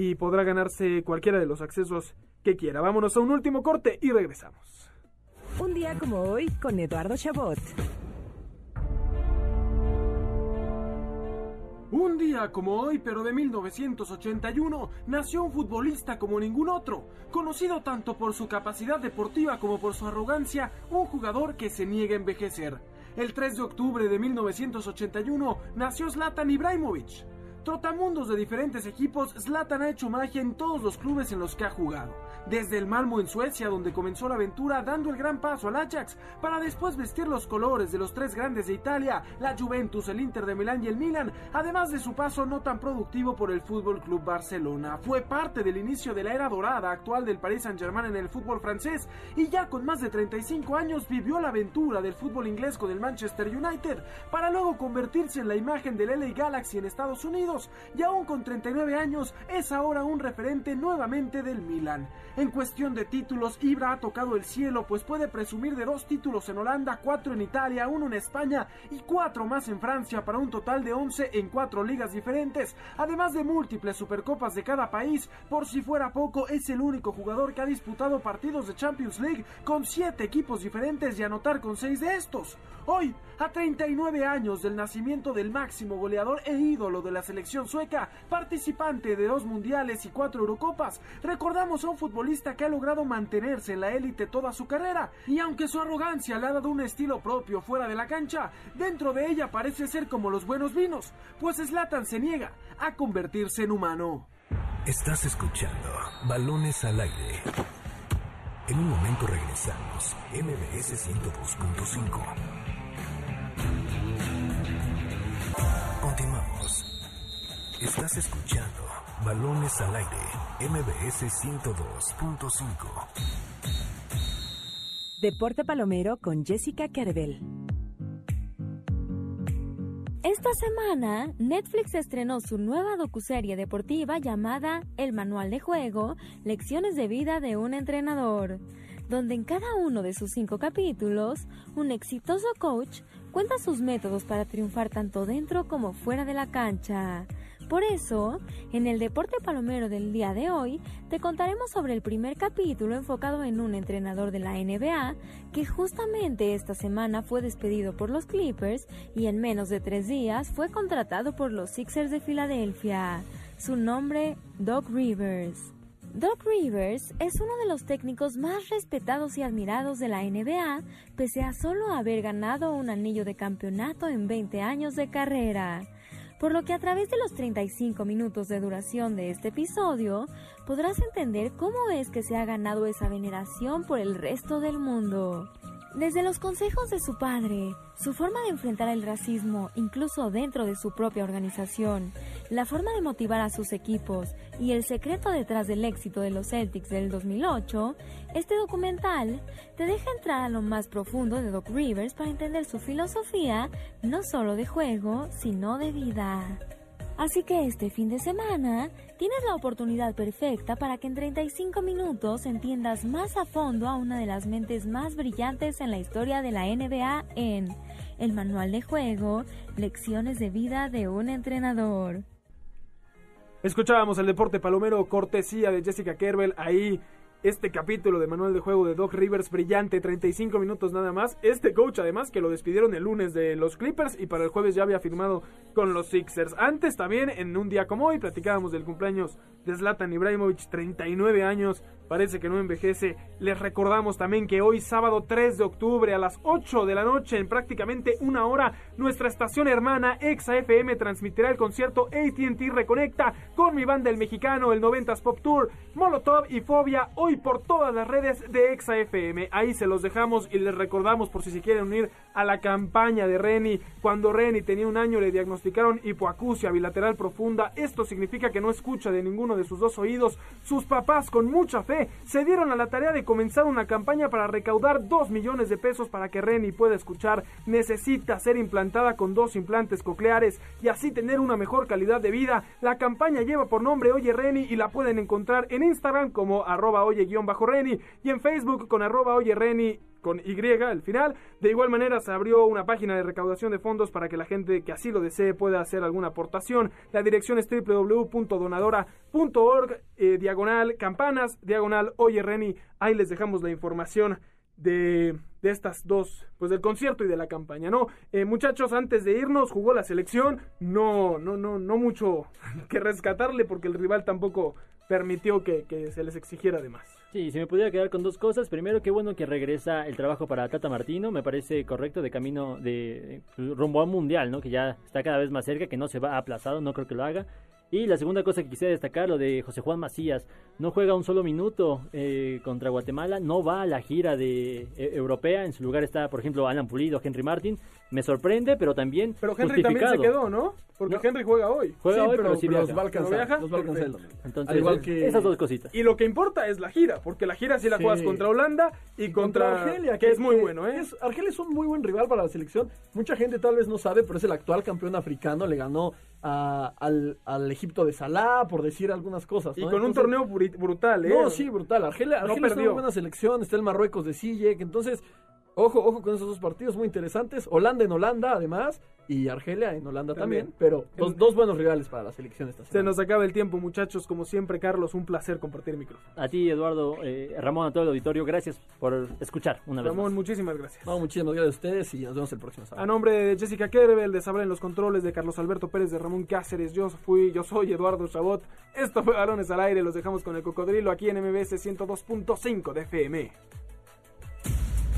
y podrá ganarse cualquiera de los accesos que quiera. Vámonos a un último corte y regresamos. Un día como hoy con Eduardo Chabot. Un día como hoy, pero de 1981, nació un futbolista como ningún otro, conocido tanto por su capacidad deportiva como por su arrogancia, un jugador que se niega a envejecer. El 3 de octubre de 1981 nació Zlatan Ibrahimovic. Trotamundos de diferentes equipos, Zlatan ha hecho magia en todos los clubes en los que ha jugado. Desde el Malmo en Suecia, donde comenzó la aventura dando el gran paso al Ajax, para después vestir los colores de los tres grandes de Italia, la Juventus, el Inter de Milán y el Milan, además de su paso no tan productivo por el Fútbol Club Barcelona. Fue parte del inicio de la era dorada actual del Paris Saint-Germain en el fútbol francés y ya con más de 35 años vivió la aventura del fútbol inglés con el Manchester United, para luego convertirse en la imagen del LA Galaxy en Estados Unidos y aún con 39 años es ahora un referente nuevamente del Milan. En cuestión de títulos, Ibra ha tocado el cielo, pues puede presumir de dos títulos en Holanda, cuatro en Italia, uno en España y cuatro más en Francia para un total de 11 en cuatro ligas diferentes, además de múltiples supercopas de cada país. Por si fuera poco, es el único jugador que ha disputado partidos de Champions League con siete equipos diferentes y anotar con seis de estos. Hoy, a 39 años del nacimiento del máximo goleador e ídolo de la selección sueca, participante de dos mundiales y cuatro Eurocopas, recordamos a un futbolista que ha logrado mantenerse en la élite toda su carrera, y aunque su arrogancia le ha dado un estilo propio fuera de la cancha, dentro de ella parece ser como los buenos vinos, pues Slatan se niega a convertirse en humano. Estás escuchando Balones al aire. En un momento regresamos, MBS 102.5. Estás escuchando Balones al aire, MBS 102.5. Deporte Palomero con Jessica Kerbel. Esta semana, Netflix estrenó su nueva docuserie deportiva llamada El Manual de Juego, Lecciones de Vida de un Entrenador, donde en cada uno de sus cinco capítulos, un exitoso coach cuenta sus métodos para triunfar tanto dentro como fuera de la cancha. Por eso, en el deporte palomero del día de hoy, te contaremos sobre el primer capítulo enfocado en un entrenador de la NBA que justamente esta semana fue despedido por los Clippers y en menos de tres días fue contratado por los Sixers de Filadelfia. Su nombre, Doc Rivers. Doc Rivers es uno de los técnicos más respetados y admirados de la NBA, pese a solo haber ganado un anillo de campeonato en 20 años de carrera por lo que a través de los 35 minutos de duración de este episodio podrás entender cómo es que se ha ganado esa veneración por el resto del mundo. Desde los consejos de su padre, su forma de enfrentar el racismo incluso dentro de su propia organización, la forma de motivar a sus equipos y el secreto detrás del éxito de los Celtics del 2008, este documental te deja entrar a lo más profundo de Doc Rivers para entender su filosofía no solo de juego, sino de vida. Así que este fin de semana tienes la oportunidad perfecta para que en 35 minutos entiendas más a fondo a una de las mentes más brillantes en la historia de la NBA en El Manual de Juego, Lecciones de Vida de un Entrenador. Escuchábamos el deporte palomero cortesía de Jessica Kerbel ahí este capítulo de manual de juego de Doc Rivers brillante, 35 minutos nada más. Este coach además que lo despidieron el lunes de los Clippers y para el jueves ya había firmado con los Sixers. Antes también en un día como hoy platicábamos del cumpleaños de Zlatan Ibrahimovic, 39 años, parece que no envejece. Les recordamos también que hoy sábado 3 de octubre a las 8 de la noche en prácticamente una hora nuestra estación hermana Exa FM transmitirá el concierto AT&T Reconecta con mi banda el mexicano, el 90s Pop Tour, Molotov y Fobia por todas las redes de Exa FM. Ahí se los dejamos y les recordamos por si se quieren unir a la campaña de Reni. Cuando Reni tenía un año le diagnosticaron hipoacusia bilateral profunda. Esto significa que no escucha de ninguno de sus dos oídos. Sus papás con mucha fe se dieron a la tarea de comenzar una campaña para recaudar 2 millones de pesos para que Reni pueda escuchar. Necesita ser implantada con dos implantes cocleares y así tener una mejor calidad de vida. La campaña lleva por nombre Oye Reni y la pueden encontrar en Instagram como arroba oye-reni y en Facebook con arroba oye Reni con Y al final. De igual manera se abrió una página de recaudación de fondos para que la gente que así lo desee pueda hacer alguna aportación. La dirección es www.donadora.org, eh, diagonal campanas, diagonal Oye Reni. Ahí les dejamos la información de, de estas dos, pues del concierto y de la campaña, ¿no? Eh, muchachos, antes de irnos, jugó la selección, no, no, no, no mucho que rescatarle porque el rival tampoco permitió que, que se les exigiera de más. Sí, si me pudiera quedar con dos cosas. Primero, qué bueno que regresa el trabajo para Tata Martino. Me parece correcto de camino de rumbo a mundial, ¿no? Que ya está cada vez más cerca, que no se va aplazado, no creo que lo haga. Y la segunda cosa que quisiera destacar, lo de José Juan Macías. No juega un solo minuto eh, contra Guatemala, no va a la gira de e, europea. En su lugar está, por ejemplo, Alan Pulido, Henry Martin. Me sorprende, pero también. Pero Henry también se quedó, ¿no? Porque Henry juega hoy. Juega hoy, pero, sí los va a alcanzar. Los va a alcanzar Entonces, igual que... esas dos cositas. Y lo que importa es la gira, porque la gira sí la juegas contra Holanda y contra, Argelia, que, es muy bueno, ¿eh? Argelia es un muy buen rival para la selección. Mucha gente tal vez no sabe, pero es el actual campeón africano. Le ganó al, al, Egipto de Salah, por decir algunas cosas. Y con un torneo brutal, ¿eh? No, sí, brutal. Argelia, Argelia es una buena selección, está el Marruecos de Sillek, entonces Ojo, ojo con esos dos partidos muy interesantes. Holanda en Holanda, además, y Argelia en Holanda también. pero dos, dos, buenos rivales para la selección esta Se nos acaba el tiempo, muchachos. Como siempre, Carlos, un placer compartir el micrófono. A ti, Eduardo, eh, Ramón, a todo el auditorio, gracias por escuchar una vez Ramón, muchísimas gracias. No, muchísimas gracias a ustedes y nos vemos el próximo sábado. A nombre de Jessica Kerbel, de Sabrá en los controles, de Carlos Alberto Pérez, de Ramón Cáceres, yo fui, yo soy Eduardo Chabot. Esto fue Balones al Aire, los dejamos con el cocodrilo aquí en MBS 102.5 de FM.